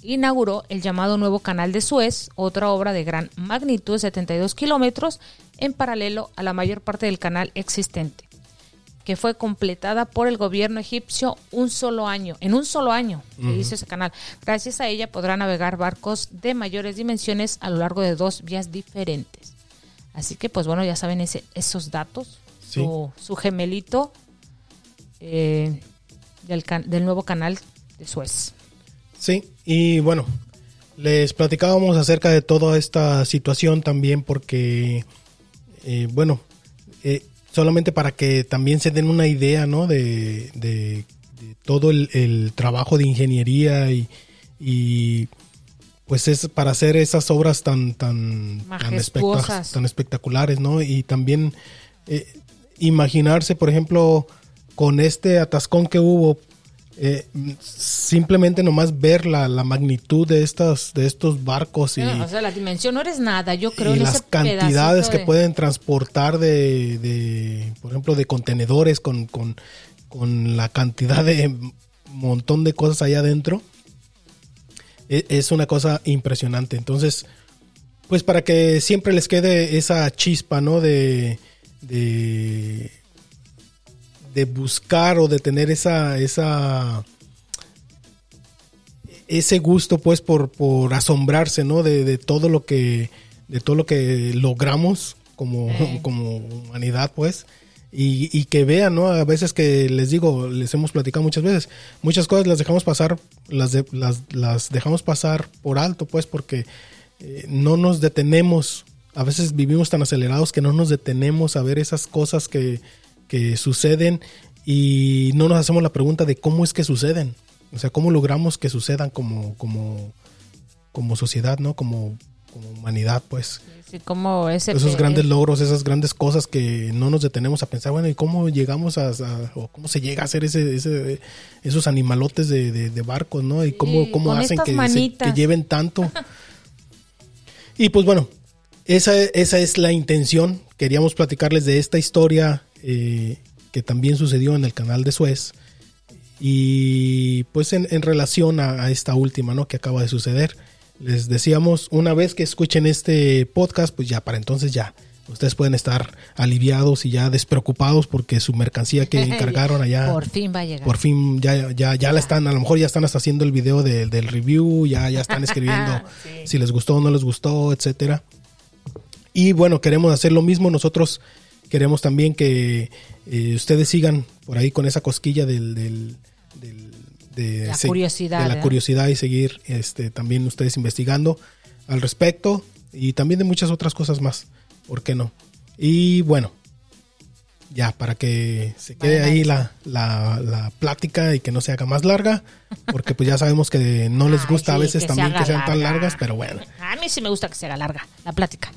inauguró- el llamado nuevo canal de Suez, otra obra de gran magnitud de 72 kilómetros, en paralelo a la mayor parte del canal existente que fue completada por el gobierno egipcio un solo año, en un solo año se hizo ese canal. Gracias a ella podrán navegar barcos de mayores dimensiones a lo largo de dos vías diferentes. Así que, pues bueno, ya saben ese, esos datos. Sí. Su, su gemelito eh, del, nuevo canal de Suez. Sí, y bueno, les platicábamos acerca de toda esta situación también porque, eh, bueno, eh, solamente para que también se den una idea, ¿no? De, de- de todo el, el trabajo de ingeniería y, y, pues es para hacer esas obras tan tan tan, espectac- tan espectaculares, ¿no? Y también eh, imaginarse, por ejemplo, con este atascón que hubo, eh, simplemente nomás ver la, la magnitud de estas de estos barcos y, o sea, la dimensión no eres nada, yo creo. y en las ese cantidades que de- pueden transportar de, de, por ejemplo, de contenedores con, con, con la cantidad de montón de cosas allá adentro, e- es una cosa impresionante. Entonces, pues para que siempre les quede esa chispa, ¿no? De, de, de buscar o de tener esa, esa, ese gusto, pues, por, por asombrarse, ¿no? De, de todo lo que, de todo lo que logramos como, como humanidad, pues. y, y que vean, ¿no? A veces que les digo, les hemos platicado muchas veces, muchas cosas las dejamos pasar, las, de- las, las dejamos pasar por alto, pues, porque eh, no nos detenemos. A veces vivimos tan acelerados que no nos detenemos a ver esas cosas que, que suceden y no nos hacemos la pregunta de cómo es que suceden. O sea, cómo logramos que sucedan como, como, como sociedad, ¿no? Como, como humanidad, pues Sí, como ese esos grandes logros, esas grandes cosas que no nos detenemos a pensar, bueno, ¿y cómo llegamos a, a- o cómo se llega a hacer ese, ese- esos animalotes de, de- de barcos, ¿no? Y cómo, Sí, cómo hacen que, se- que lleven tanto. y pues bueno, esa, esa es la intención. Queríamos platicarles de esta historia eh, que también sucedió en el canal de Suez. Y pues en, en relación a, a esta última, ¿no? Que acaba de suceder. Les decíamos, una vez que escuchen este podcast, pues ya para entonces ya. Ustedes pueden estar aliviados y ya despreocupados porque su mercancía que encargaron allá Por fin va a llegar. por fin ya, ya, ya la están, a lo mejor ya están hasta haciendo el video de- del review, ya, ya están escribiendo Sí. si les gustó o no les gustó, etcétera. Y bueno, queremos hacer lo mismo. Nosotros queremos también que eh, ustedes sigan por ahí con esa cosquilla del, del, del- de, La se- curiosidad, de la ¿verdad? curiosidad y seguir este, también ustedes investigando al respecto y también de muchas otras cosas más. ¿Por qué no? Y bueno, ya para que se quede ahí la, la, la plática y que no se haga más larga, porque pues ya sabemos que no les Ay, gusta a veces se también que sean tan larga. largas, pero bueno. A mí sí me gusta que se haga larga la plática.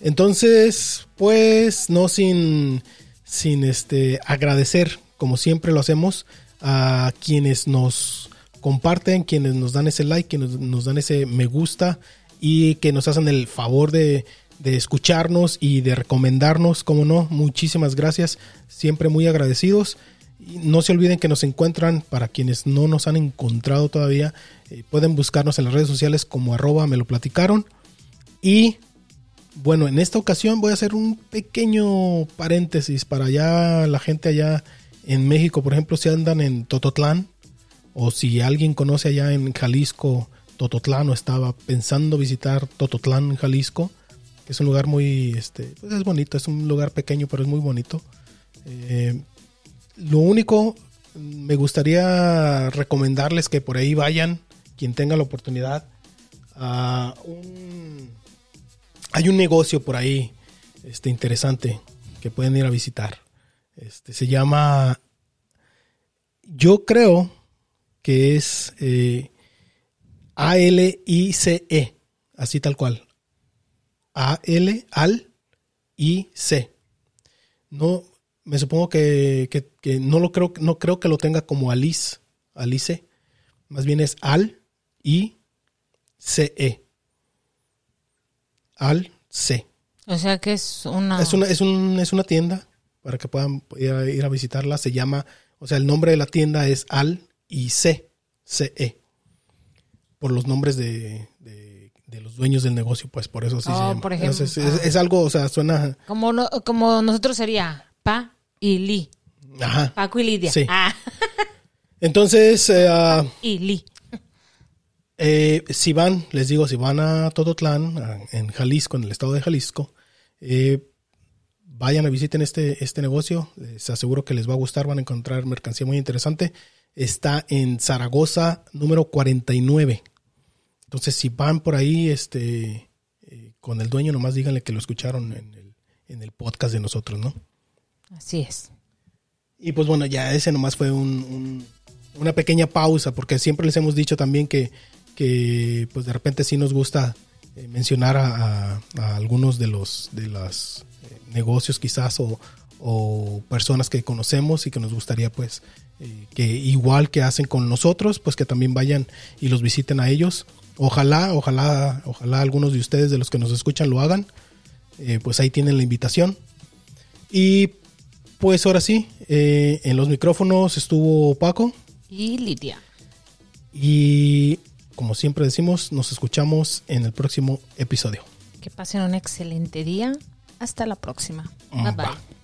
Entonces, pues, no sin, sin este agradecer, como siempre lo hacemos, a quienes nos comparten, quienes nos dan ese like, quienes nos dan ese me gusta y que nos hacen el favor de, de escucharnos y de recomendarnos, como no, muchísimas gracias, siempre muy agradecidos. No se olviden que nos encuentran, para quienes no nos han encontrado todavía, eh, pueden buscarnos en las redes sociales como arroba me lo platicaron. Y bueno, en esta ocasión voy a hacer un pequeño paréntesis para allá la gente allá en México, por ejemplo, si andan en Tototlán o si alguien conoce allá en Jalisco Tototlán o estaba pensando visitar Tototlán, Jalisco, que es un lugar muy, este, pues es bonito, es un lugar pequeño pero es muy bonito. Eh, lo único, me gustaría recomendarles que por ahí vayan, quien tenga la oportunidad, a un hay un negocio por ahí este, interesante que pueden ir a visitar. Este, se llama, yo creo que es eh, A-L-I-C-E, así tal cual. A-L, al, I-C. No, me supongo que, que- que no lo creo, no creo que lo tenga como Alice, Alice. Más bien es al, I, C-E. Al C. O sea que es una... Es, una, es, un- es una tienda para que puedan ir a, ir a visitarla. Se llama, o sea, el nombre de la tienda es Al y C, C-E. Por los nombres de, de- de los dueños del negocio, pues por eso sí se Oh, llama. por ejemplo. Es, es- es algo, o sea, suena. Como, no- como nosotros sería Pa y Li. Ajá. Paco y Lidia. Sí. Ah, Entonces, eh, ah, y Li. Eh, si van, les digo, si van a Tototlán, a- en Jalisco, en el estado de Jalisco, eh, vayan a visiten este, este negocio. Les aseguro que les va a gustar, van a encontrar mercancía muy interesante. Está en Zaragoza, número 49. Entonces, si van por ahí este, eh, con el dueño, nomás díganle que lo escucharon en el, en el podcast de nosotros, ¿no? Así es. Y pues bueno, ya ese nomás fue un- un- una pequeña pausa, porque siempre les hemos dicho también que, que pues de repente sí nos gusta eh, mencionar a, a- a algunos de los de los eh, negocios quizás o, o personas que conocemos y que nos gustaría pues eh, que igual que hacen con nosotros, pues que también vayan y los visiten a ellos. Ojalá, ojalá, ojalá algunos de ustedes de los que nos escuchan lo hagan. Pues ahí tienen la invitación. Y pues ahora sí, en los micrófonos estuvo Paco Y Lidia. y como siempre decimos, nos escuchamos en el próximo episodio. Que pasen un excelente día. Hasta la próxima. Bye bye.